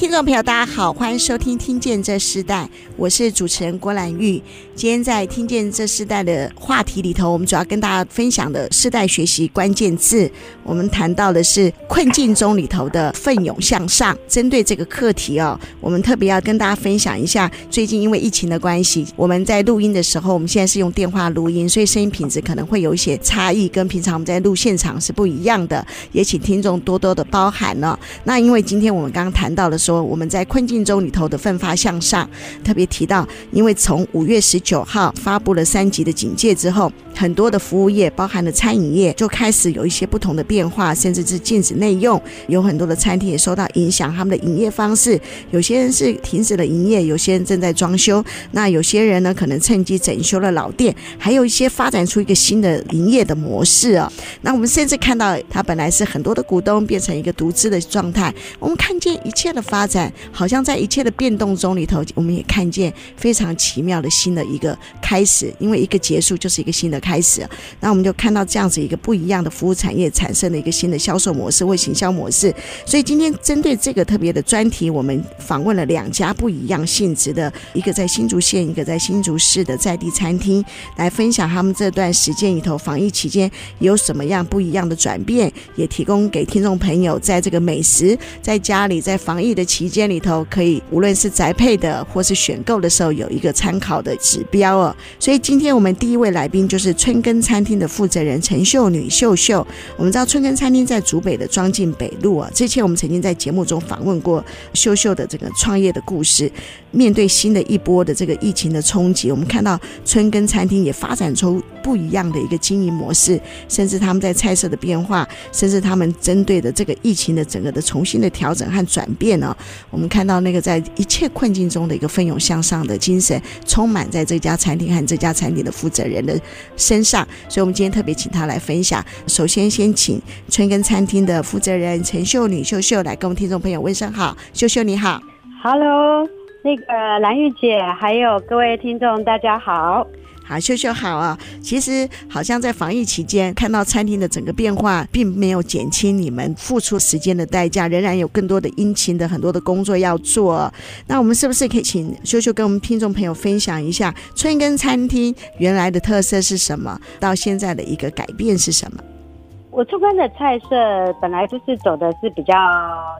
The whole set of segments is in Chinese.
听众朋友，大家好，欢迎收听《听见这世代》，我是主持人郭兰玉。今天在《听见这世代》的话题里头，我们主要跟大家分享的世代学习关键字，我们谈到的是困境中里头的奋勇向上。针对这个课题哦，我们特别要跟大家分享一下，最近因为疫情的关系，我们在录音的时候，我们现在是用电话录音，所以声音品质可能会有一些差异，跟平常我们在录现场是不一样的，也请听众多多的包涵、哦。那因为今天我们刚刚谈到的。说我们在困境中里头的奋发向上，特别提到，因为从五月十九号发布了三级的警戒之后，很多的服务业，包含了餐饮业，就开始有一些不同的变化，甚至是禁止内用，有很多的餐厅也受到影响，他们的营业方式，有些人是停止了营业，有些人正在装修，那有些人呢，可能趁机整修了老店，还有一些发展出一个新的营业的模式啊。那我们甚至看到，他本来是很多的股东变成一个独资的状态，我们看见一切的。发发展好像在一切的变动中里头，我们也看见非常奇妙的新的一个开始，因为一个结束就是一个新的开始。那我们就看到这样子一个不一样的服务产业产生了一个新的销售模式或行销模式。所以今天针对这个特别的专题，我们访问了两家不一样性质的，一个在新竹县，一个在新竹市的在地餐厅，来分享他们这段时间里头防疫期间有什么样不一样的转变，也提供给听众朋友在这个美食在家里在防疫的。期间里头，可以无论是宅配的或是选购的时候，有一个参考的指标哦。所以今天我们第一位来宾就是春耕餐厅的负责人陈秀女秀秀。我们知道春耕餐厅在竹北的庄敬北路啊，之前我们曾经在节目中访问过秀秀的这个创业的故事。面对新的一波的这个疫情的冲击，我们看到春耕餐厅也发展出不一样的一个经营模式，甚至他们在菜色的变化，甚至他们针对的这个疫情的整个的重新的调整和转变呢，我们看到那个在一切困境中的一个奋勇向上的精神，充满在这家餐厅和这家餐厅的负责人的身上。所以，我们今天特别请他来分享。首先，先请春耕餐厅的负责人陈秀女秀秀来跟我们听众朋友问声好。秀秀你好，Hello。那个蓝玉姐，还有各位听众，大家好，啊秀秀好啊！其实好像在防疫期间，看到餐厅的整个变化，并没有减轻你们付出时间的代价，仍然有更多的殷勤的很多的工作要做。那我们是不是可以请秀秀跟我们听众朋友分享一下春耕餐厅原来的特色是什么，到现在的一个改变是什么？我出关的菜色本来就是走的是比较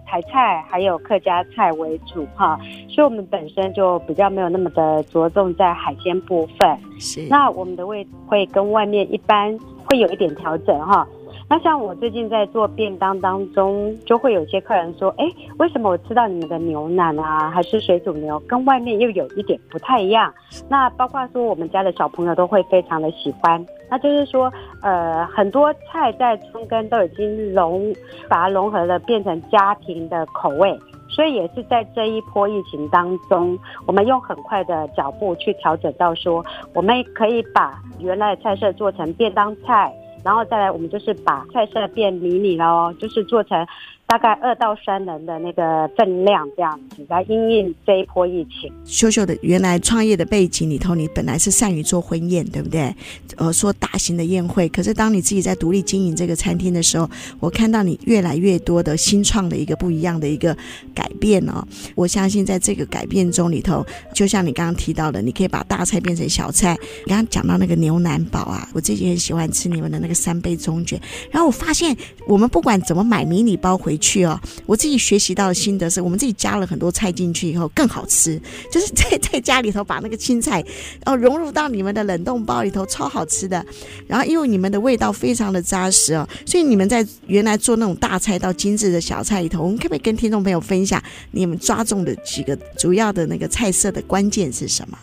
台菜，还有客家菜为主哈，所以我们本身就比较没有那么的着重在海鲜部分。是，那我们的味会跟外面一般会有一点调整哈。那像我最近在做便当当中，就会有些客人说，哎，为什么我吃到你们的牛腩啊，还是水煮牛，跟外面又有一点不太一样？那包括说我们家的小朋友都会非常的喜欢。那就是说，呃，很多菜在春耕都已经融，把它融合了，变成家庭的口味。所以也是在这一波疫情当中，我们用很快的脚步去调整到说，我们可以把原来的菜色做成便当菜。然后再来，我们就是把菜色变迷你了哦，就是做成。大概二到三人的那个分量这样子来因应这一波疫情。秀秀的原来创业的背景里头，你本来是善于做婚宴，对不对？呃，说大型的宴会。可是当你自己在独立经营这个餐厅的时候，我看到你越来越多的新创的一个不一样的一个改变哦。我相信在这个改变中里头，就像你刚刚提到的，你可以把大菜变成小菜。你刚刚讲到那个牛腩煲啊，我自己很喜欢吃你们的那个三杯中卷。然后我发现，我们不管怎么买迷你包回。去哦，我自己学习到的心得是，我们自己加了很多菜进去以后更好吃，就是在在家里头把那个青菜哦融入到你们的冷冻包里头，超好吃的。然后因为你们的味道非常的扎实哦，所以你们在原来做那种大菜到精致的小菜里头，我们可不可以跟听众朋友分享你们抓中的几个主要的那个菜色的关键是什么？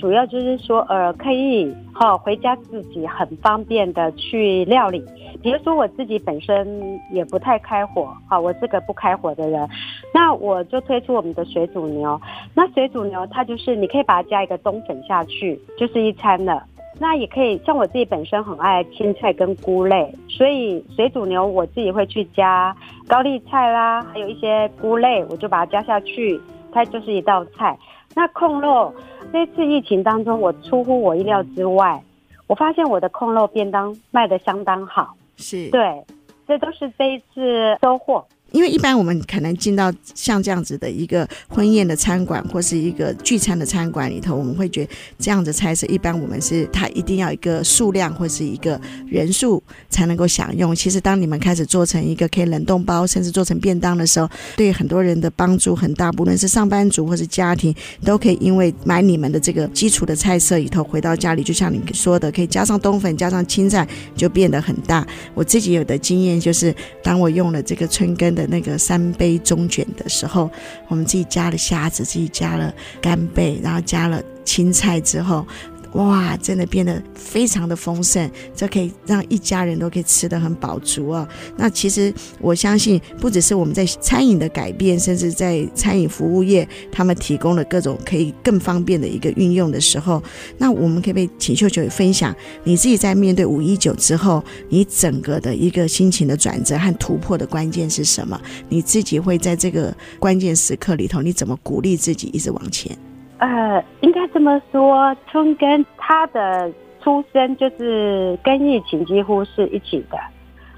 主要就是说，呃，可以哈回家自己很方便的去料理。比如说我自己本身也不太开火，哈，我是个不开火的人，那我就推出我们的水煮牛。那水煮牛它就是你可以把它加一个冬粉下去，就是一餐了。那也可以，像我自己本身很爱青菜跟菇类，所以水煮牛我自己会去加高丽菜啦，还有一些菇类，我就把它加下去，它就是一道菜。那控肉，这次疫情当中，我出乎我意料之外，我发现我的控肉便当卖得相当好，是对，这都是这一次收获。因为一般我们可能进到像这样子的一个婚宴的餐馆或是一个聚餐的餐馆里头，我们会觉得这样的菜色，一般我们是它一定要一个数量或是一个人数才能够享用。其实当你们开始做成一个可以冷冻包，甚至做成便当的时候，对很多人的帮助很大。不论是上班族或是家庭，都可以因为买你们的这个基础的菜色里头，回到家里就像你说的，可以加上冬粉，加上青菜，就变得很大。我自己有的经验就是，当我用了这个春耕的。的那个三杯中卷的时候，我们自己加了虾子，自己加了干贝，然后加了青菜之后。哇，真的变得非常的丰盛，这可以让一家人都可以吃得很饱足哦。那其实我相信，不只是我们在餐饮的改变，甚至在餐饮服务业，他们提供了各种可以更方便的一个运用的时候，那我们可不可以请秀秀分享你自己在面对五一九之后，你整个的一个心情的转折和突破的关键是什么？你自己会在这个关键时刻里头，你怎么鼓励自己一直往前？呃，应该这么说，春根他的出生就是跟疫情几乎是一起的。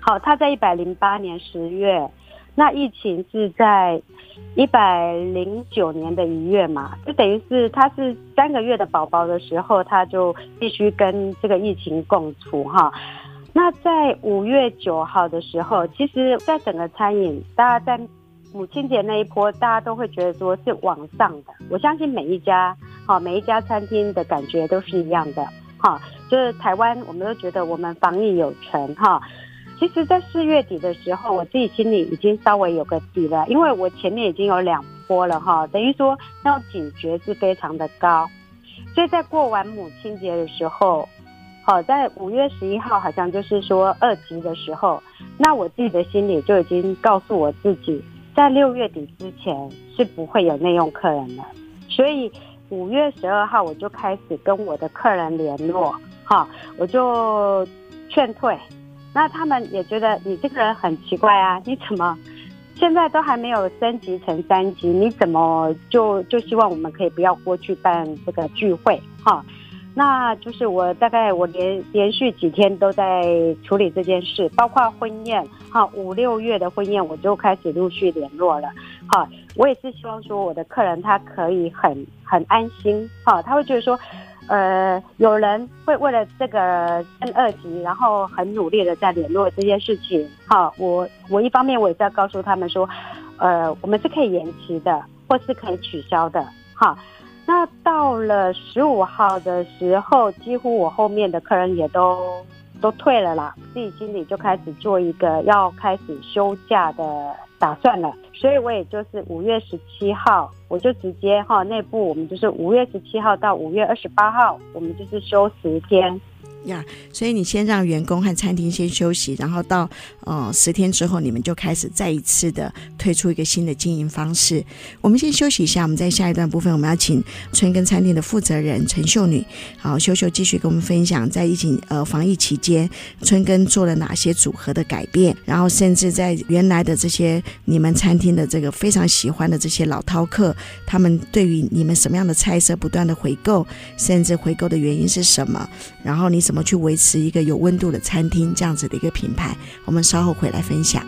好，他在一百零八年十月，那疫情是在一百零九年的一月嘛，就等于是他是三个月的宝宝的时候，他就必须跟这个疫情共处哈。那在五月九号的时候，其实在整个餐饮，大家在。母亲节那一波，大家都会觉得说是往上的。我相信每一家，好，每一家餐厅的感觉都是一样的，哈，就是台湾，我们都觉得我们防疫有成，哈。其实，在四月底的时候，我自己心里已经稍微有个底了，因为我前面已经有两波了，哈，等于说那种警觉是非常的高。所以在过完母亲节的时候，好，在五月十一号，好像就是说二级的时候，那我自己的心里就已经告诉我自己。在六月底之前是不会有内用客人的，所以五月十二号我就开始跟我的客人联络，哈，我就劝退。那他们也觉得你这个人很奇怪啊，你怎么现在都还没有升级成三级，你怎么就就希望我们可以不要过去办这个聚会，哈？那就是我大概我连连续几天都在处理这件事，包括婚宴，哈，五六月的婚宴我就开始陆续联络了，哈，我也是希望说我的客人他可以很很安心，哈，他会觉得说，呃，有人会为了这个升二级，然后很努力的在联络这件事情，哈，我我一方面我也是要告诉他们说，呃，我们是可以延期的，或是可以取消的，哈。那到了十五号的时候，几乎我后面的客人也都都退了啦，自己心里就开始做一个要开始休假的打算了，所以我也就是五月十七号，我就直接哈内部我们就是五月十七号到五月二十八号，我们就是休十天。呀所以你先让员工和餐厅先休息，然后到呃十天之后，你们就开始再一次的推出一个新的经营方式。我们先休息一下，我们在下一段部分，我们要请春耕餐厅的负责人陈秀女，好，秀秀继续跟我们分享在疫情呃防疫期间，春耕做了哪些组合的改变，然后甚至在原来的这些你们餐厅的这个非常喜欢的这些老饕客，他们对于你们什么样的菜色不断的回购，甚至回购的原因是什么？然后你什怎么去维持一个有温度的餐厅这样子的一个品牌？我们稍后回来分享。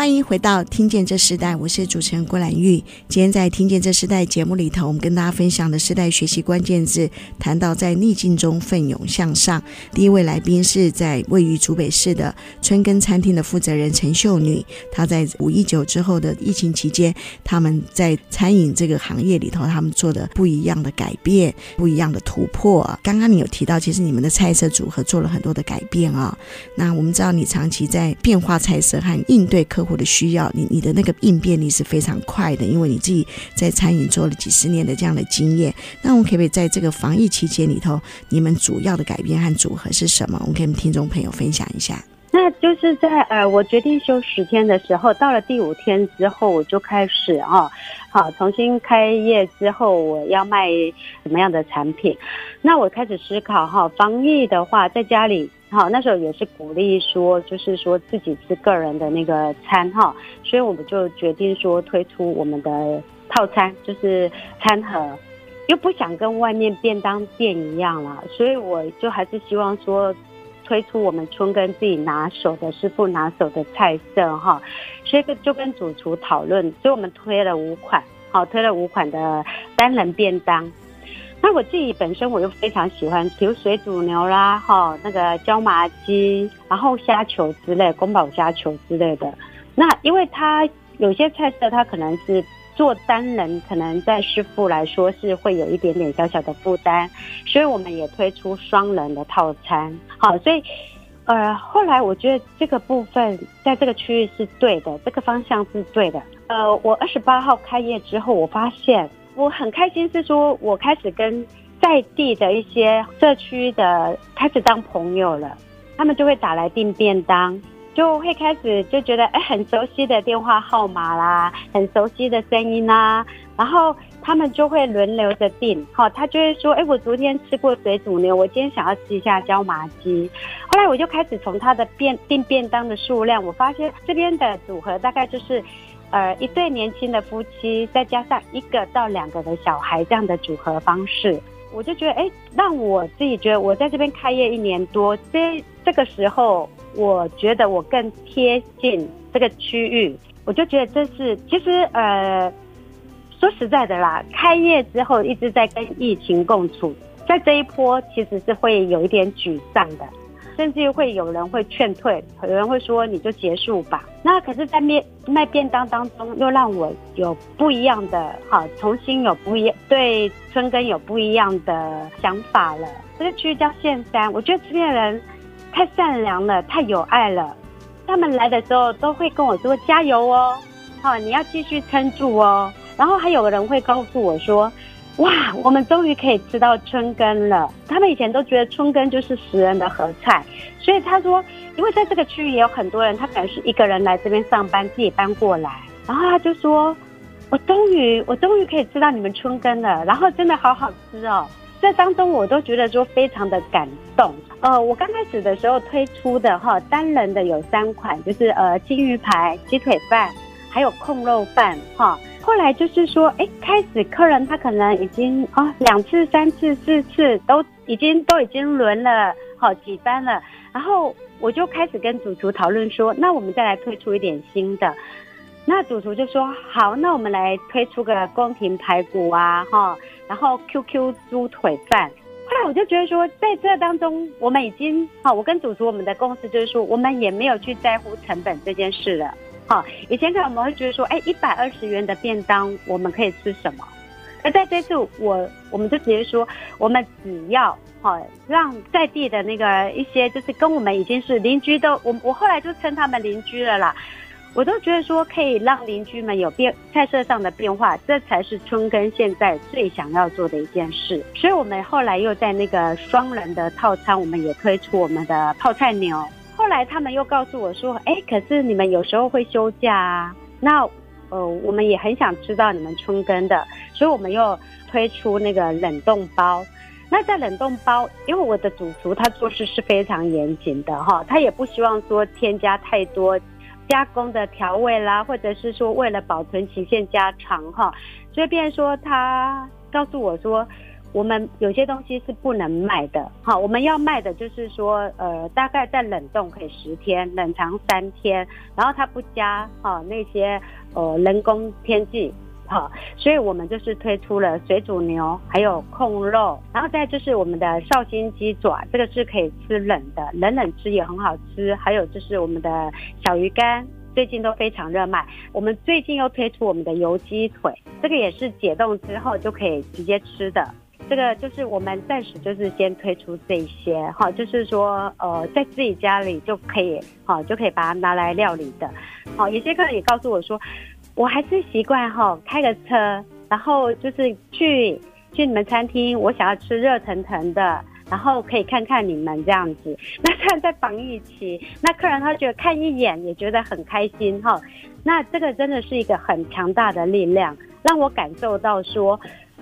欢迎回到《听见这时代》，我是主持人郭兰玉。今天在《听见这时代》节目里头，我们跟大家分享的时代学习关键字，谈到在逆境中奋勇向上。第一位来宾是在位于竹北市的春耕餐厅的负责人陈秀女。她在五一九之后的疫情期间，他们在餐饮这个行业里头，他们做的不一样的改变，不一样的突破。刚刚你有提到，其实你们的菜色组合做了很多的改变啊。那我们知道，你长期在变化菜色和应对客户。我的需要，你你的那个应变力是非常快的，因为你自己在餐饮做了几十年的这样的经验。那我们可不可以在这个防疫期间里头，你们主要的改变和组合是什么？我们可以跟听众朋友分享一下。那就是在呃，我决定休十天的时候，到了第五天之后，我就开始啊，好重新开业之后，我要卖什么样的产品？那我开始思考哈，防疫的话，在家里好，那时候也是鼓励说，就是说自己吃个人的那个餐哈，所以我们就决定说推出我们的套餐，就是餐盒，又不想跟外面便当店一样了，所以我就还是希望说。推出我们春耕自己拿手的师傅拿手的菜色哈，所以就跟主厨讨论，所以我们推了五款，好推了五款的单人便当。那我自己本身我又非常喜欢，比如水煮牛啦，哈那个椒麻鸡，然后虾球之类，宫保虾球之类的。那因为它有些菜色，它可能是。做单人可能在师傅来说是会有一点点小小的负担，所以我们也推出双人的套餐。好，所以呃后来我觉得这个部分在这个区域是对的，这个方向是对的。呃，我二十八号开业之后，我发现我很开心，是说我开始跟在地的一些社区的开始当朋友了，他们就会打来订便当。就会开始就觉得哎，很熟悉的电话号码啦，很熟悉的声音啦，然后他们就会轮流着订，好，他就会说，哎，我昨天吃过水煮牛，我今天想要吃一下椒麻鸡。后来我就开始从他的便订便当的数量，我发现这边的组合大概就是，呃，一对年轻的夫妻，再加上一个到两个的小孩这样的组合方式，我就觉得，哎，让我自己觉得我在这边开业一年多，这这个时候。我觉得我更贴近这个区域，我就觉得这是其实呃，说实在的啦，开业之后一直在跟疫情共处，在这一波其实是会有一点沮丧的，甚至会有人会劝退，有人会说你就结束吧。那可是，在卖卖便当当中，又让我有不一样的哈，重新有不一样对春耕有不一样的想法了。这个区域叫线山，我觉得这边人。太善良了，太有爱了。他们来的时候都会跟我说加油哦，好，你要继续撑住哦。然后还有人会告诉我说，哇，我们终于可以吃到春耕了。他们以前都觉得春耕就是食人的合菜，所以他说，因为在这个区域也有很多人，他可能是一个人来这边上班，自己搬过来。然后他就说，我终于，我终于可以吃到你们春耕了，然后真的好好吃哦。这当中我都觉得说非常的感动。呃，我刚开始的时候推出的哈单人的有三款，就是呃金鱼排、鸡腿饭，还有控肉饭哈。后来就是说，哎，开始客人他可能已经啊两次、三次、四次都已经都已经轮了好几班了。然后我就开始跟主厨讨论说，那我们再来推出一点新的。那主厨就说好，那我们来推出个宫廷排骨啊哈。然后 QQ 猪腿饭，后来我就觉得说，在这当中，我们已经好，我跟主厨我们的共识就是说，我们也没有去在乎成本这件事了。好，以前可能我们会觉得说，哎，一百二十元的便当我们可以吃什么？而在这次我我们就直接说，我们只要好让在地的那个一些就是跟我们已经是邻居都，我我后来就称他们邻居了啦。我都觉得说可以让邻居们有变菜色上的变化，这才是春耕现在最想要做的一件事。所以，我们后来又在那个双人的套餐，我们也推出我们的泡菜牛。后来他们又告诉我说：“哎，可是你们有时候会休假啊，那呃，我们也很想知道你们春耕的，所以我们又推出那个冷冻包。那在冷冻包，因为我的主厨他做事是非常严谨的哈，他也不希望说添加太多。”加工的调味啦，或者是说为了保存期限加长哈，所以变说他告诉我说，我们有些东西是不能卖的哈，我们要卖的就是说呃大概在冷冻可以十天，冷藏三天，然后它不加哈那些呃人工添剂。好，所以我们就是推出了水煮牛，还有控肉，然后再就是我们的绍兴鸡爪，这个是可以吃冷的，冷冷吃也很好吃。还有就是我们的小鱼干，最近都非常热卖。我们最近又推出我们的油鸡腿，这个也是解冻之后就可以直接吃的。这个就是我们暂时就是先推出这些，哈，就是说呃，在自己家里就可以，哈，就可以把它拿来料理的。好，有些客人也告诉我说，我还是习惯哈开个车，然后就是去去你们餐厅，我想要吃热腾腾的，然后可以看看你们这样子。那这样在防疫期，那客人他觉得看一眼也觉得很开心哈。那这个真的是一个很强大的力量，让我感受到说，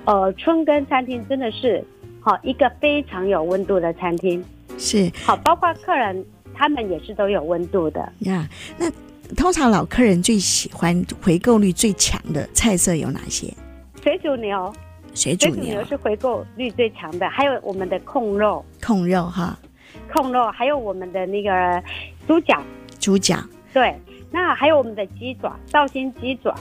呃，春耕餐厅真的是好一个非常有温度的餐厅。是。好，包括客人他们也是都有温度的。呀。Yeah, 那通常老客人最喜欢回购率最强的菜色有哪些？水煮牛，水煮牛，水煮牛是回购率最强的，还有我们的控肉，控肉哈，控肉，还有我们的那个猪脚，猪脚，对，那还有我们的鸡爪，绍兴鸡爪，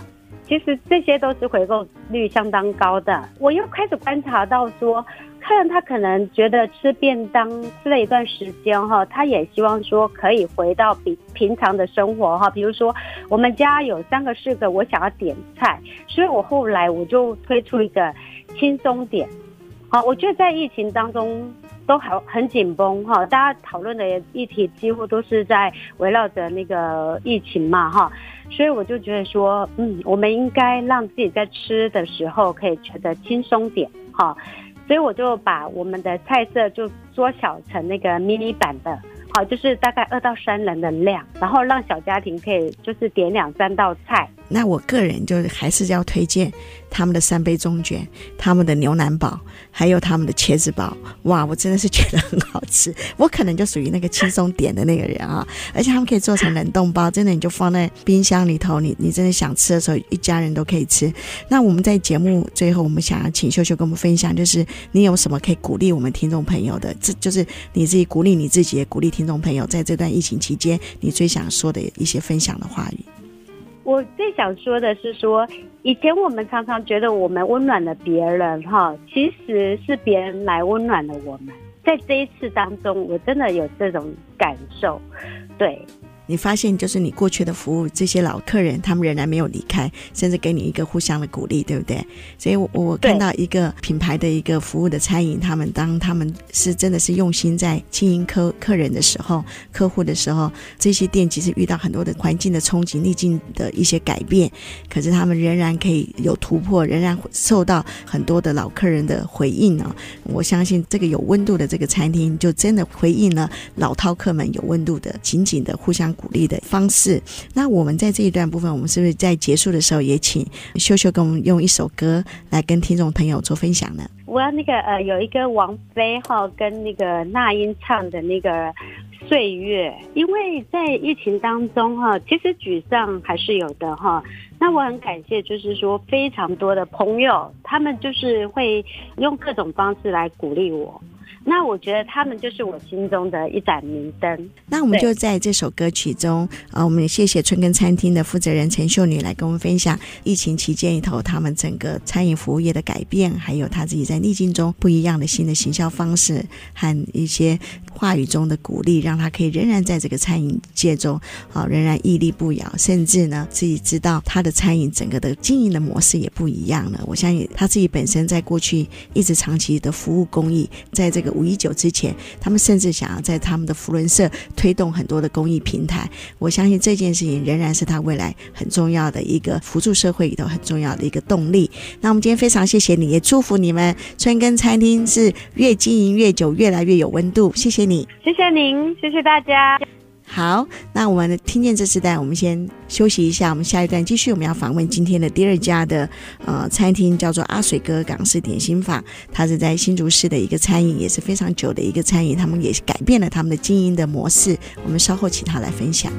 其实这些都是回购率相当高的。我又开始观察到说。客人他可能觉得吃便当吃了一段时间哈，他也希望说可以回到比平常的生活哈，比如说我们家有三个四个，我想要点菜，所以我后来我就推出一个轻松点，好，我觉得在疫情当中都好很紧绷哈，大家讨论的议题几乎都是在围绕着那个疫情嘛哈，所以我就觉得说，嗯，我们应该让自己在吃的时候可以觉得轻松点哈。所以我就把我们的菜色就缩小成那个迷你版的，好，就是大概二到三人的量，然后让小家庭可以就是点两三道菜。那我个人就是还是要推荐他们的三杯中卷，他们的牛腩煲，还有他们的茄子煲。哇，我真的是觉得很好吃。我可能就属于那个轻松点的那个人啊，而且他们可以做成冷冻包，真的你就放在冰箱里头，你你真的想吃的时候，一家人都可以吃。那我们在节目最后，我们想要请秀秀跟我们分享，就是你有什么可以鼓励我们听众朋友的？这就是你自己鼓励你自己，也鼓励听众朋友，在这段疫情期间，你最想说的一些分享的话语。我最想说的是说，以前我们常常觉得我们温暖了别人，哈，其实是别人来温暖了我们。在这一次当中，我真的有这种感受，对。你发现，就是你过去的服务，这些老客人他们仍然没有离开，甚至给你一个互相的鼓励，对不对？所以我，我看到一个品牌的一个服务的餐饮，他们当他们是真的是用心在经营客客人的时候，客户的时候，这些店其实遇到很多的环境的冲击、逆境的一些改变，可是他们仍然可以有突破，仍然受到很多的老客人的回应呢。我相信这个有温度的这个餐厅，就真的回应了老饕客们有温度的、紧紧的互相。鼓励的方式。那我们在这一段部分，我们是不是在结束的时候也请秀秀跟我们用一首歌来跟听众朋友做分享呢？我要那个呃，有一个王菲哈跟那个那英唱的那个岁月，因为在疫情当中哈，其实沮丧还是有的哈。那我很感谢，就是说非常多的朋友，他们就是会用各种方式来鼓励我。那我觉得他们就是我心中的一盏明灯。那我们就在这首歌曲中啊，我们也谢谢春耕餐厅的负责人陈秀女来跟我们分享疫情期间里头他们整个餐饮服务业的改变，还有他自己在逆境中不一样的新的行销方式和一些话语中的鼓励，让他可以仍然在这个餐饮界中啊仍然屹立不摇，甚至呢自己知道他的餐饮整个的经营的模式也不一样了。我相信他自己本身在过去一直长期的服务公益，在这个。五一九之前，他们甚至想要在他们的福伦社推动很多的公益平台。我相信这件事情仍然是他未来很重要的一个辅助社会里头很重要的一个动力。那我们今天非常谢谢你，也祝福你们春耕餐厅是越经营越久，越来越有温度。谢谢你，谢谢您，谢谢大家。好，那我们听见这时代，我们先休息一下。我们下一段继续，我们要访问今天的第二家的呃餐厅，叫做阿水哥港式点心坊。它是在新竹市的一个餐饮，也是非常久的一个餐饮。他们也改变了他们的经营的模式。我们稍后请他来分享。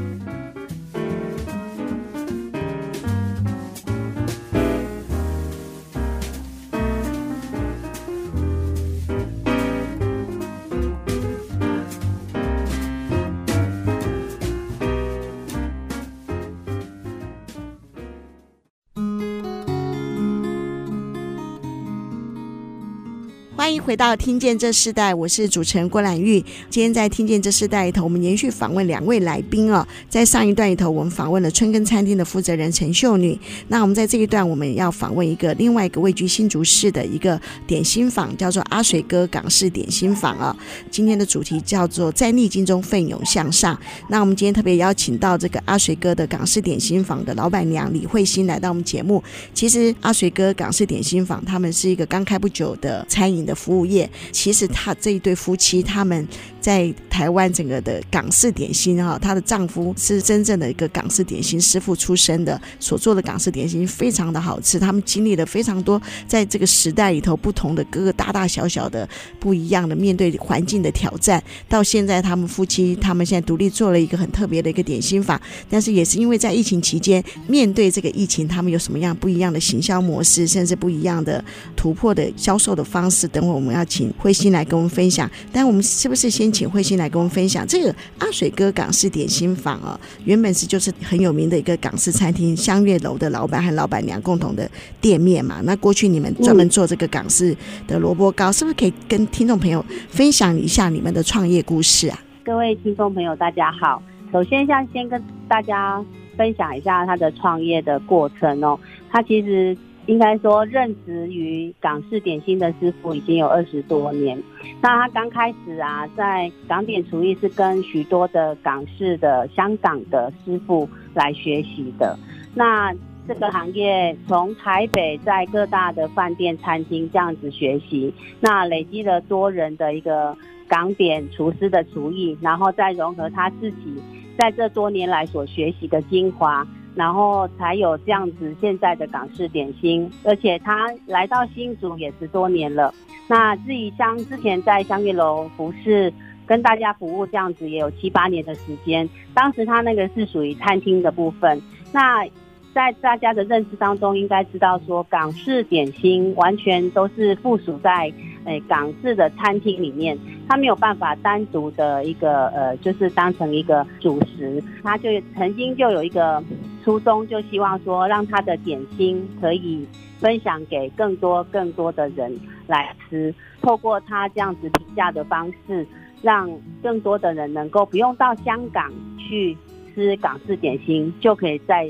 欢迎回到《听见这世代》，我是主持人郭兰玉。今天在《听见这世代》里头，我们连续访问两位来宾哦。在上一段里头，我们访问了春耕餐厅的负责人陈秀女。那我们在这一段，我们要访问一个另外一个位居新竹市的一个点心坊，叫做阿水哥港式点心坊啊。今天的主题叫做在逆境中奋勇向上。那我们今天特别邀请到这个阿水哥的港式点心坊的老板娘李慧欣来到我们节目。其实阿水哥港式点心坊他们是一个刚开不久的餐饮的服务业，其实他这一对夫妻，他们在台湾整个的港式点心哈，她的丈夫是真正的一个港式点心师傅出身的，所做的港式点心非常的好吃。他们经历了非常多在这个时代里头不同的各个大大小小的不一样的面对环境的挑战，到现在他们夫妻他们现在独立做了一个很特别的一个点心坊，但是也是因为在疫情期间面对这个疫情，他们有什么样不一样的行销模式，甚至不一样的突破的销售的方式。等会我们要请慧心来跟我们分享，但我们是不是先请慧心来跟我们分享这个阿水哥港式点心坊哦？原本是就是很有名的一个港式餐厅，香月楼的老板和老板娘共同的店面嘛。那过去你们专门做这个港式的萝卜糕，是不是可以跟听众朋友分享一下你们的创业故事啊？各位听众朋友，大家好。首先，想先跟大家分享一下他的创业的过程哦。他其实。应该说，任职于港式点心的师傅已经有二十多年。那他刚开始啊，在港点厨艺是跟许多的港式的香港的师傅来学习的。那这个行业从台北在各大的饭店、餐厅这样子学习，那累积了多人的一个港点厨师的厨艺，然后再融合他自己在这多年来所学习的精华。然后才有这样子现在的港式点心，而且他来到新竹也十多年了。那至于像之前在香月楼服侍，跟大家服务这样子也有七八年的时间。当时他那个是属于餐厅的部分。那在大家的认知当中，应该知道说港式点心完全都是附属在。诶，港式的餐厅里面，他没有办法单独的一个呃，就是当成一个主食。他就曾经就有一个初衷，就希望说，让他的点心可以分享给更多更多的人来吃。透过他这样子评价的方式，让更多的人能够不用到香港去吃港式点心，就可以在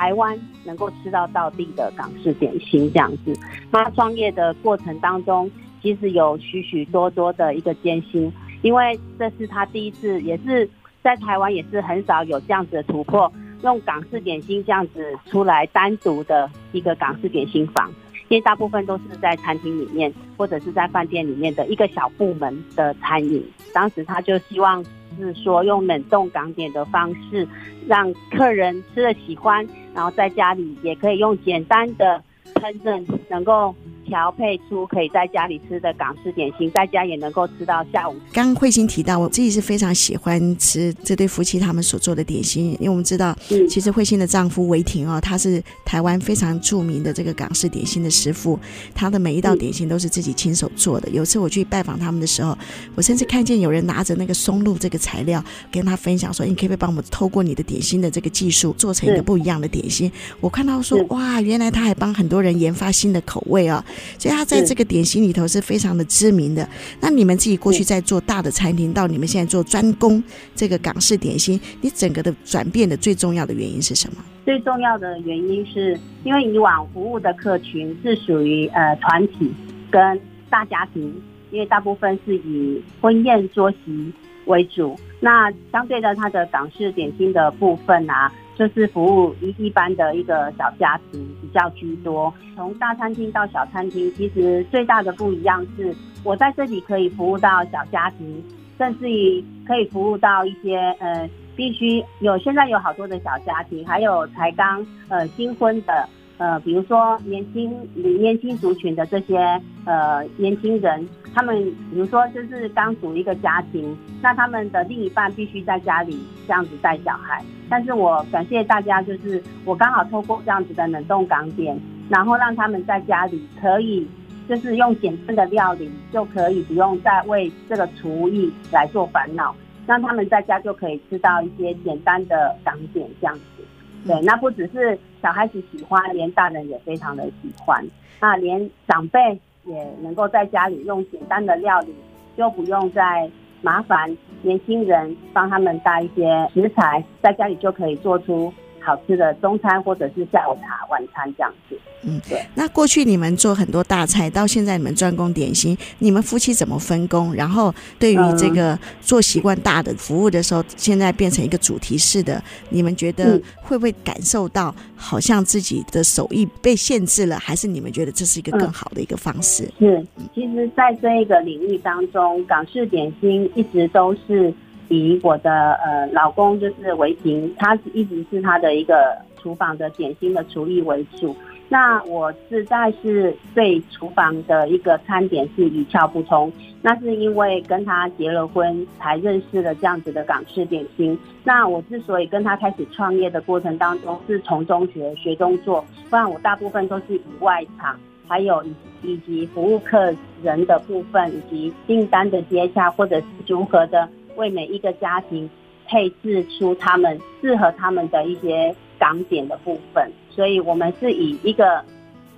台湾能够吃到到地的港式点心这样子。他创业的过程当中。其实有许许多多的一个艰辛，因为这是他第一次，也是在台湾也是很少有这样子的突破，用港式点心这样子出来单独的一个港式点心房，因为大部分都是在餐厅里面或者是在饭店里面的一个小部门的餐饮。当时他就希望是说用冷冻港点的方式，让客人吃了喜欢，然后在家里也可以用简单的烹饪能够。调配出可以在家里吃的港式点心，在家也能够吃到下午。刚刚慧心提到，我自己是非常喜欢吃这对夫妻他们所做的点心，因为我们知道，其实慧心的丈夫韦婷哦，他是台湾非常著名的这个港式点心的师傅，他的每一道点心都是自己亲手做的。有次我去拜访他们的时候，我甚至看见有人拿着那个松露这个材料跟他分享说：“你可不可以帮我们透过你的点心的这个技术，做成一个不一样的点心？”我看到说：“哇，原来他还帮很多人研发新的口味啊！”所以他在这个点心里头是非常的知名的。那你们自己过去在做大的餐厅，到你们现在做专攻这个港式点心，你整个的转变的最重要的原因是什么？最重要的原因是因为以往服务的客群是属于呃团体跟大家庭，因为大部分是以婚宴桌席为主。那相对的，它的港式点心的部分啊。就是服务一一般的一个小家庭比较居多，从大餐厅到小餐厅，其实最大的不一样是，我在这里可以服务到小家庭，甚至于可以服务到一些呃，必须有现在有好多的小家庭，还有才刚呃新婚的。呃，比如说年轻年轻族群的这些呃年轻人，他们比如说就是刚组一个家庭，那他们的另一半必须在家里这样子带小孩。但是我感谢大家，就是我刚好透过这样子的冷冻港点，然后让他们在家里可以就是用简单的料理就可以不用再为这个厨艺来做烦恼，让他们在家就可以吃到一些简单的港点这样子。对，那不只是小孩子喜欢，连大人也非常的喜欢。那连长辈也能够在家里用简单的料理，又不用再麻烦年轻人帮他们带一些食材，在家里就可以做出好吃的中餐或者是下午茶、晚餐这样子。嗯，对。那过去你们做很多大菜，到现在你们专攻点心，你们夫妻怎么分工？然后对于这个做习惯大的服务的时候，现在变成一个主题式的，你们觉得会不会感受到好像自己的手艺被限制了？还是你们觉得这是一个更好的一个方式？是，其实，在这一个领域当中，港式点心一直都是以我的呃老公就是为平，他一直是他的一个厨房的点心的厨艺为主。那我实在是对厨房的一个餐点是一窍不通，那是因为跟他结了婚才认识了这样子的港式点心。那我之所以跟他开始创业的过程当中是从中学学中做，不然我大部分都是以外场，还有以以及服务客人的部分，以及订单的接洽，或者是如何的为每一个家庭配置出他们适合他们的一些港点的部分。所以，我们是以一个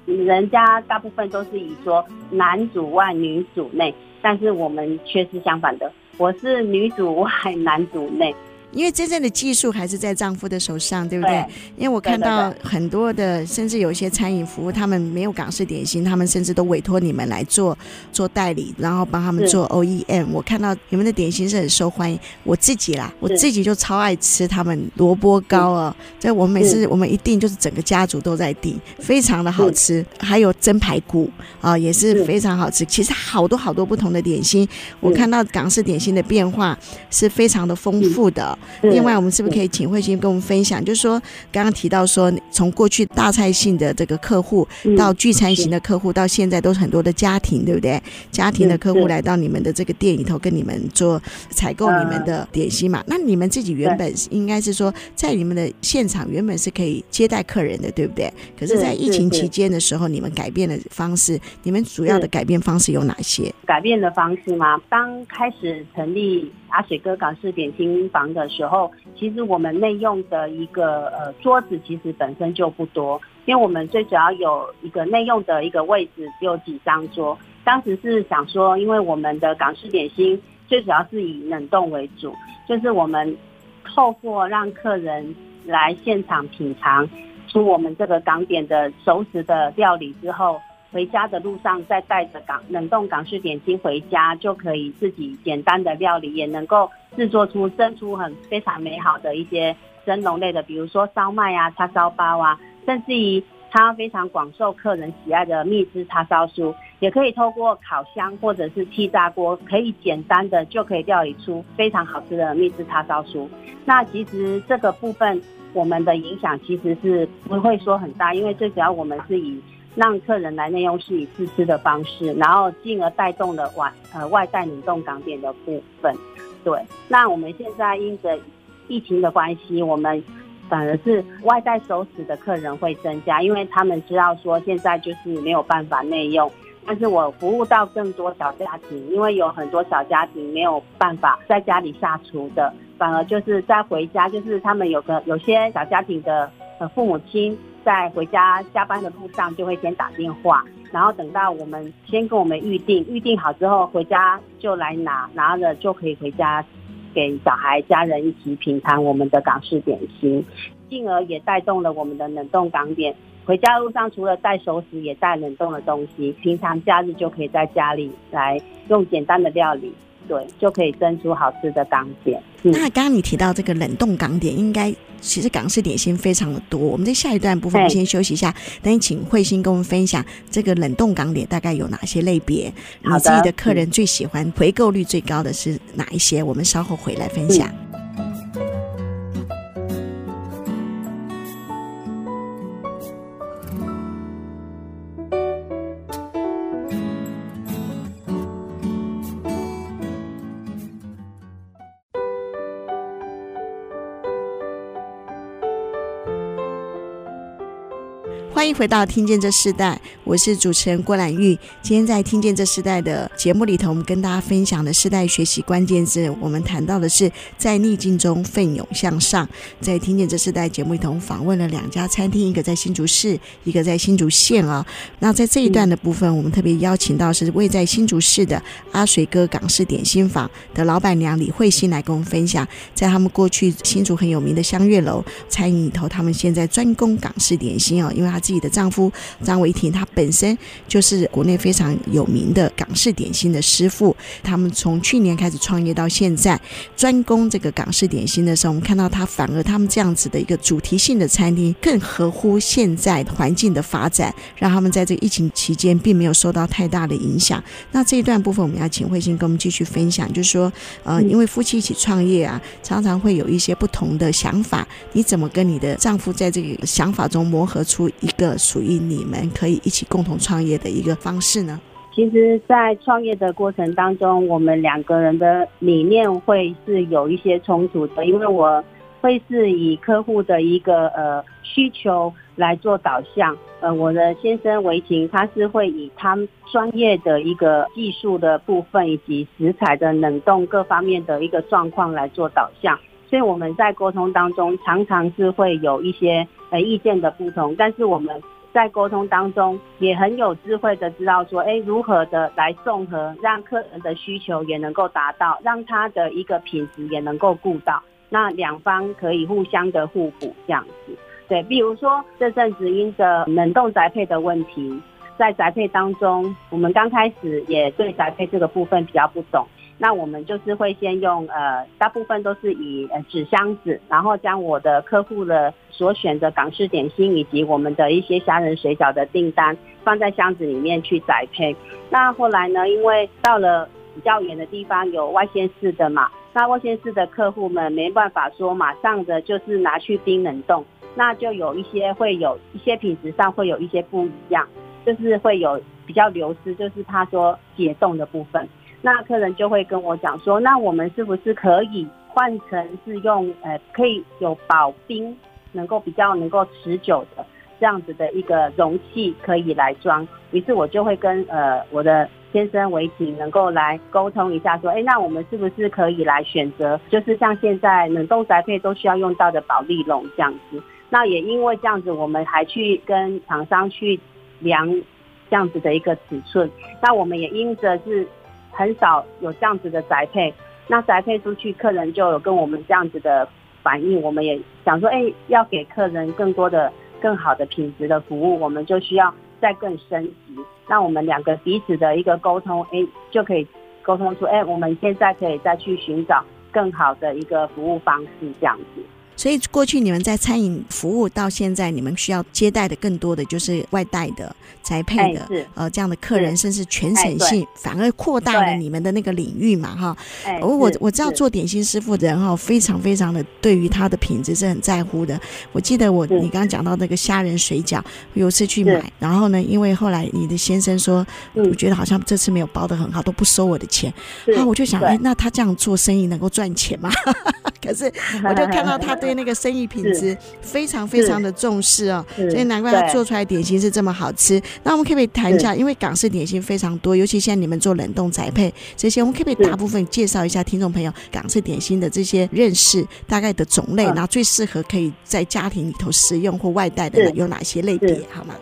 人家大部分都是以说男主外女主内，但是我们却是相反的，我是女主外男主内。因为真正的技术还是在丈夫的手上，对不对？对，因为我看到很多的，甚至有一些餐饮服务，他们没有港式点心，他们甚至都委托你们来做做代理，然后帮他们做 OEM。我看到你们的点心是很受欢迎，我自己啦，我自己就超爱吃他们萝卜糕哦。这我们每次我们一定就是整个家族都在订，非常的好吃。还有蒸排骨啊，也是非常好吃。其实好多好多不同的点心，我看到港式点心的变化是非常的丰富的。另外，我们是不是可以请慧心跟我们分享？就是说，刚刚提到说，从过去大菜性的这个客户，到聚餐型的客户，到现在都是很多的家庭，对不对？家庭的客户来到你们的这个店里头，跟你们做采购你们的点心嘛？那你们自己原本应该是说，在你们的现场原本是可以接待客人的，对不对？可是，在疫情期间的时候，你们改变的方式。你们主要的改变方式有哪些？改变的方式吗？当开始成立阿水哥港式点心房的时候，其实我们内用的一个呃桌子其实本身就不多，因为我们最主要有一个内用的一个位置，只有几张桌。当时是想说，因为我们的港式点心最主要是以冷冻为主，就是我们透过让客人来现场品尝出我们这个港点的熟食的料理之后。回家的路上，再带着港冷冻港式点心回家，就可以自己简单的料理，也能够制作出蒸出很非常美好的一些蒸笼类的，比如说烧麦啊、叉烧包啊，甚至于它非常广受客人喜爱的蜜汁叉烧酥，也可以透过烤箱或者是气炸锅，可以简单的就可以料理出非常好吃的蜜汁叉烧酥。那其实这个部分我们的影响其实是不会说很大，因为最主要我们是以。让客人来内用是以自吃的方式，然后进而带动了外呃外带冷冻港点的部分。对，那我们现在因着疫情的关系，我们反而是外带熟食的客人会增加，因为他们知道说现在就是没有办法内用，但是我服务到更多小家庭，因为有很多小家庭没有办法在家里下厨的，反而就是在回家，就是他们有个有些小家庭的呃父母亲。在回家加班的路上，就会先打电话，然后等到我们先跟我们预定，预定好之后回家就来拿，拿了就可以回家给小孩家人一起品尝我们的港式点心，进而也带动了我们的冷冻港点。回家路上除了带熟食，也带冷冻的东西，平常假日就可以在家里来用简单的料理。对，就可以蒸出好吃的港点。嗯、那刚刚你提到这个冷冻港点，应该其实港式点心非常的多。我们在下一段部分，先休息一下，等你请慧心跟我们分享这个冷冻港点大概有哪些类别，你自己的客人最喜欢、回购率最高的是哪一些？我们稍后回来分享。嗯回到《听见这世代》，我是主持人郭兰玉。今天在《听见这世代》的节目里头，我们跟大家分享的世代学习关键字，我们谈到的是在逆境中奋勇向上。在《听见这世代》节目里头，访问了两家餐厅，一个在新竹市，一个在新竹县啊。那在这一段的部分，我们特别邀请到是位在新竹市的阿水哥港式点心坊的老板娘李慧欣来跟我们分享，在他们过去新竹很有名的香月楼餐饮里头，他们现在专攻港式点心哦，因为他自己的丈夫张维廷，他本身就是国内非常有名的港式点心的师傅。他们从去年开始创业到现在，专攻这个港式点心的时候，我们看到他反而他们这样子的一个主题性的餐厅，更合乎现在环境的发展，让他们在这个疫情期间并没有受到太大的影响。那这一段部分，我们要请慧心跟我们继续分享，就是说，呃，因为夫妻一起创业啊，常常会有一些不同的想法，你怎么跟你的丈夫在这个想法中磨合出一个个属于你们可以一起共同创业的一个方式呢？其实，在创业的过程当中，我们两个人的理念会是有一些冲突的，因为我会是以客户的一个呃需求来做导向，呃，我的先生维勤他是会以他专业的一个技术的部分以及食材的冷冻各方面的一个状况来做导向，所以我们在沟通当中常常是会有一些呃意见的不同，但是我们。在沟通当中，也很有智慧的知道说，哎，如何的来综合，让客人的需求也能够达到，让他的一个品质也能够顾到，那两方可以互相的互补这样子。对，比如说这阵子因着冷冻宅配的问题，在宅配当中，我们刚开始也对宅配这个部分比较不懂。那我们就是会先用呃，大部分都是以呃纸箱子，然后将我的客户的所选的港式点心以及我们的一些虾仁水饺的订单放在箱子里面去宅配。那后来呢，因为到了比较远的地方有外县市的嘛，那外县市的客户们没办法说马上的就是拿去冰冷冻，那就有一些会有一些品质上会有一些不一样，就是会有比较流失，就是他说解冻的部分。那客人就会跟我讲说，那我们是不是可以换成是用呃，可以有保冰，能够比较能够持久的这样子的一个容器可以来装？于是我就会跟呃我的先生维勤能够来沟通一下，说，哎，那我们是不是可以来选择，就是像现在冷冻宅配都需要用到的保丽龙这样子？那也因为这样子，我们还去跟厂商去量这样子的一个尺寸，那我们也因着是。很少有这样子的宅配，那宅配出去，客人就有跟我们这样子的反应。我们也想说，哎，要给客人更多的、更好的品质的服务，我们就需要再更升级。那我们两个彼此的一个沟通，哎，就可以沟通出，哎，我们现在可以再去寻找更好的一个服务方式，这样子。所以过去你们在餐饮服务到现在，你们需要接待的更多的就是外带的、宅配的，欸、呃，这样的客人，甚至全省性，欸、反而扩大了你们的那个领域嘛，哈。我我我知道做点心师傅的人哈，非常非常的对于他的品质是很在乎的。我记得我你刚刚讲到那个虾仁水饺，有次去买，然后呢，因为后来你的先生说，我觉得好像这次没有包的很好，都不收我的钱，然后我就想，哎，那他这样做生意能够赚钱吗？可是 我就看到他对那个生意品质非常非常的重视哦，所以难怪他做出来点心是这么好吃。那我们可不可以谈一下，因为港式点心非常多，尤其现在你们做冷冻宅配这些，我们可不可以大部分介绍一下听众朋友港式点心的这些认识大概的种类，然后最适合可以在家庭里头食用或外带的有哪些类别，好吗？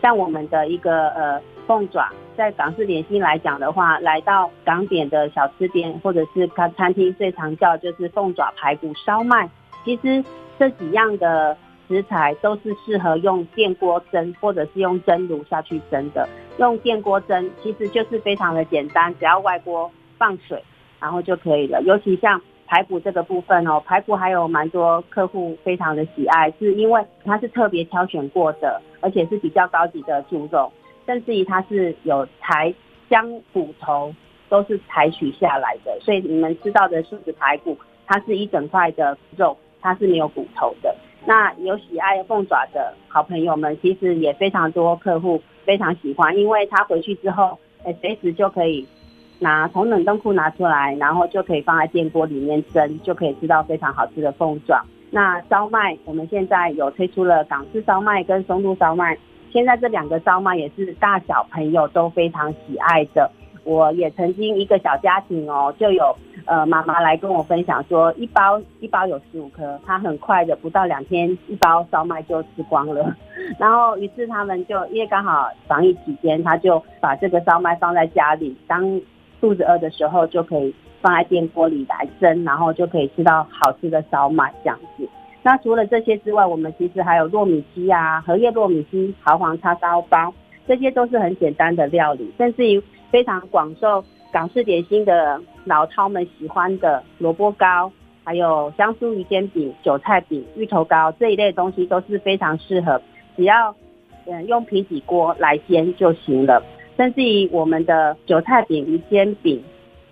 像我们的一个呃。凤爪在港式点心来讲的话，来到港点的小吃店或者是餐餐厅，最常叫就是凤爪排骨烧麦。其实这几样的食材都是适合用电锅蒸，或者是用蒸炉下去蒸的。用电锅蒸其实就是非常的简单，只要外锅放水，然后就可以了。尤其像排骨这个部分哦，排骨还有蛮多客户非常的喜爱，是因为它是特别挑选过的，而且是比较高级的猪肉。甚至于它是有裁将骨头都是采取下来的，所以你们知道的素食排骨，它是一整块的肉，它是没有骨头的。那有喜爱凤爪的好朋友们，其实也非常多客户非常喜欢，因为他回去之后，哎，随时就可以拿从冷冻库拿出来，然后就可以放在电锅里面蒸，就可以吃到非常好吃的凤爪。那烧麦，我们现在有推出了港式烧麦跟松露烧麦。现在这两个烧麦也是大小朋友都非常喜爱的。我也曾经一个小家庭哦，就有呃妈妈来跟我分享说，一包一包有十五颗，他很快的不到两天，一包烧麦就吃光了。然后于是他们就因为刚好防疫期间，他就把这个烧麦放在家里，当肚子饿的时候就可以放在电锅里来蒸，然后就可以吃到好吃的烧麦这样子。那除了这些之外，我们其实还有糯米鸡啊、荷叶糯米鸡、豪黄叉烧包，这些都是很简单的料理，甚至于。非常广受港式点心的老饕们喜欢的萝卜糕，还有香酥鱼煎饼、韭菜饼、芋头糕这一类东西都是非常适合，只要嗯用平底锅来煎就行了。甚至于我们的韭菜饼、鱼煎饼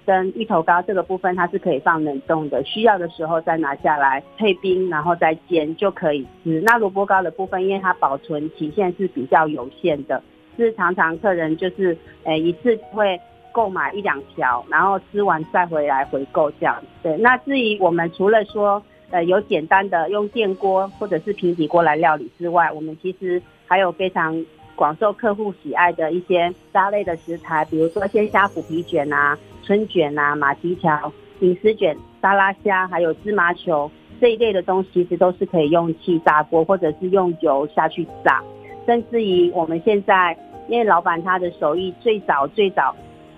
跟芋头糕这个部分，它是可以放冷冻的，需要的时候再拿下来配冰，然后再煎就可以吃。那萝卜糕的部分，因为它保存期限是比较有限的。是常常客人就是，诶一次会购买一两条，然后吃完再回来回购这样。对，那至于我们除了说，呃有简单的用电锅或者是平底锅来料理之外，我们其实还有非常广受客户喜爱的一些沙类的食材，比如说鲜虾虎皮卷啊、春卷啊、马蹄条、银丝卷、沙拉虾，还有芝麻球这一类的东西，其实都是可以用气炸锅或者是用油下去炸。甚至于我们现在，因为老板他的手艺最早最早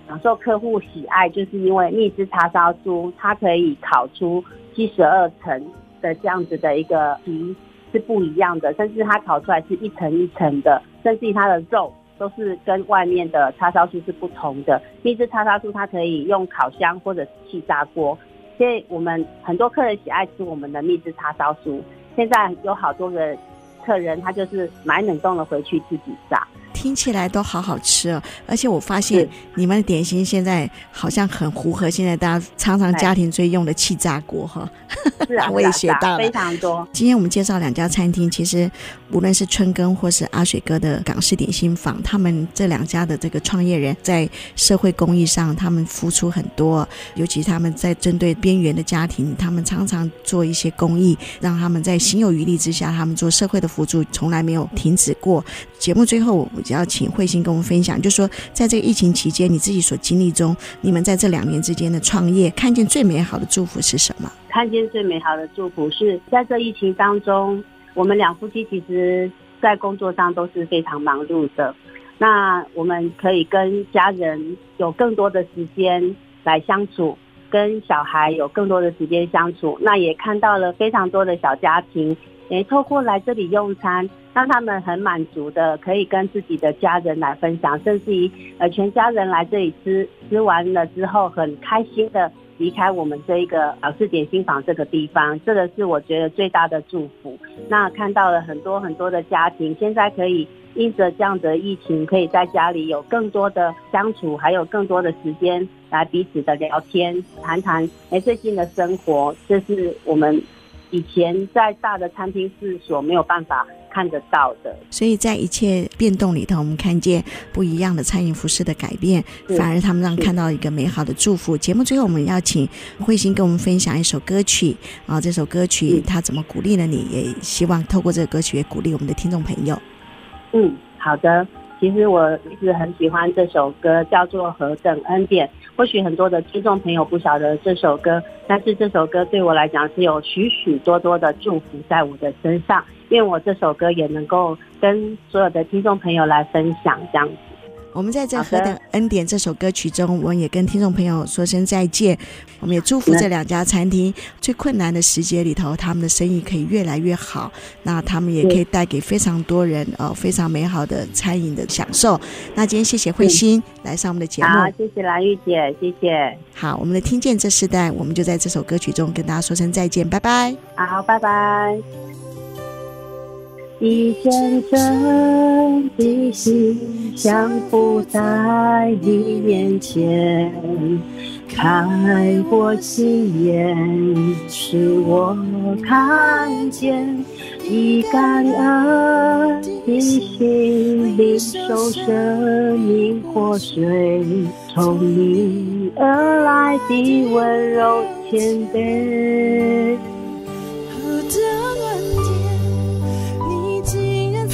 享受客户喜爱，就是因为蜜汁叉烧酥，它可以烤出七十二层的这样子的一个皮是不一样的，甚至它烤出来是一层一层的，甚至于它的肉都是跟外面的叉烧酥是不同的。蜜汁叉烧酥它可以用烤箱或者是气炸锅，所以我们很多客人喜爱吃我们的蜜汁叉烧酥。现在有好多人。客人他就是买冷冻的回去自己炸。听起来都好好吃哦，而且我发现你们的点心现在好像很符合现在大家常常家庭最用的气炸锅哈。是啊，我也学到了非常多。今天我们介绍两家餐厅，其实无论是春耕或是阿水哥的港式点心坊，他们这两家的这个创业人在社会公益上，他们付出很多，尤其他们在针对边缘的家庭，他们常常做一些公益，让他们在心有余力之下，他们做社会的辅助从来没有停止过。节目最后。只要请慧心跟我们分享，就说，在这个疫情期间，你自己所经历中，你们在这两年之间的创业，看见最美好的祝福是什么？看见最美好的祝福是在这疫情当中，我们两夫妻其实，在工作上都是非常忙碌的。那我们可以跟家人有更多的时间来相处，跟小孩有更多的时间相处。那也看到了非常多的小家庭，诶透过来这里用餐。让他们很满足的，可以跟自己的家人来分享，甚至于呃全家人来这里吃，吃完了之后很开心的离开我们这一个老式点心坊这个地方，这个是我觉得最大的祝福。那看到了很多很多的家庭，现在可以因着这样的疫情，可以在家里有更多的相处，还有更多的时间来彼此的聊天，谈谈哎最近的生活，这是我们以前在大的餐厅是所没有办法。看得到的，所以在一切变动里头，我们看见不一样的餐饮服饰的改变，反而他们让看到一个美好的祝福。节目最后，我们要请慧心跟我们分享一首歌曲啊，这首歌曲它怎么鼓励了你？也希望透过这个歌曲也鼓励我们的听众朋友。嗯，好的。其实我一直很喜欢这首歌，叫做《何等恩典》。或许很多的听众朋友不晓得这首歌，但是这首歌对我来讲是有许许多多的祝福在我的身上。愿我这首歌也能够跟所有的听众朋友来分享，这样子。我们在这《何等恩典》这首歌曲中，我们也跟听众朋友说声再见。我们也祝福这两家餐厅最困难的时节里头，他们的生意可以越来越好。那他们也可以带给非常多人呃非常美好的餐饮的享受。那今天谢谢慧心来上我们的节目，好，谢谢蓝玉姐，谢谢。好，我们的听见这世代，我们就在这首歌曲中跟大家说声再见，拜拜。好，拜拜。一见真的心降伏在你面前，开我心眼，使我看见，以感恩的心领受生命活水，从你而来的温柔谦卑。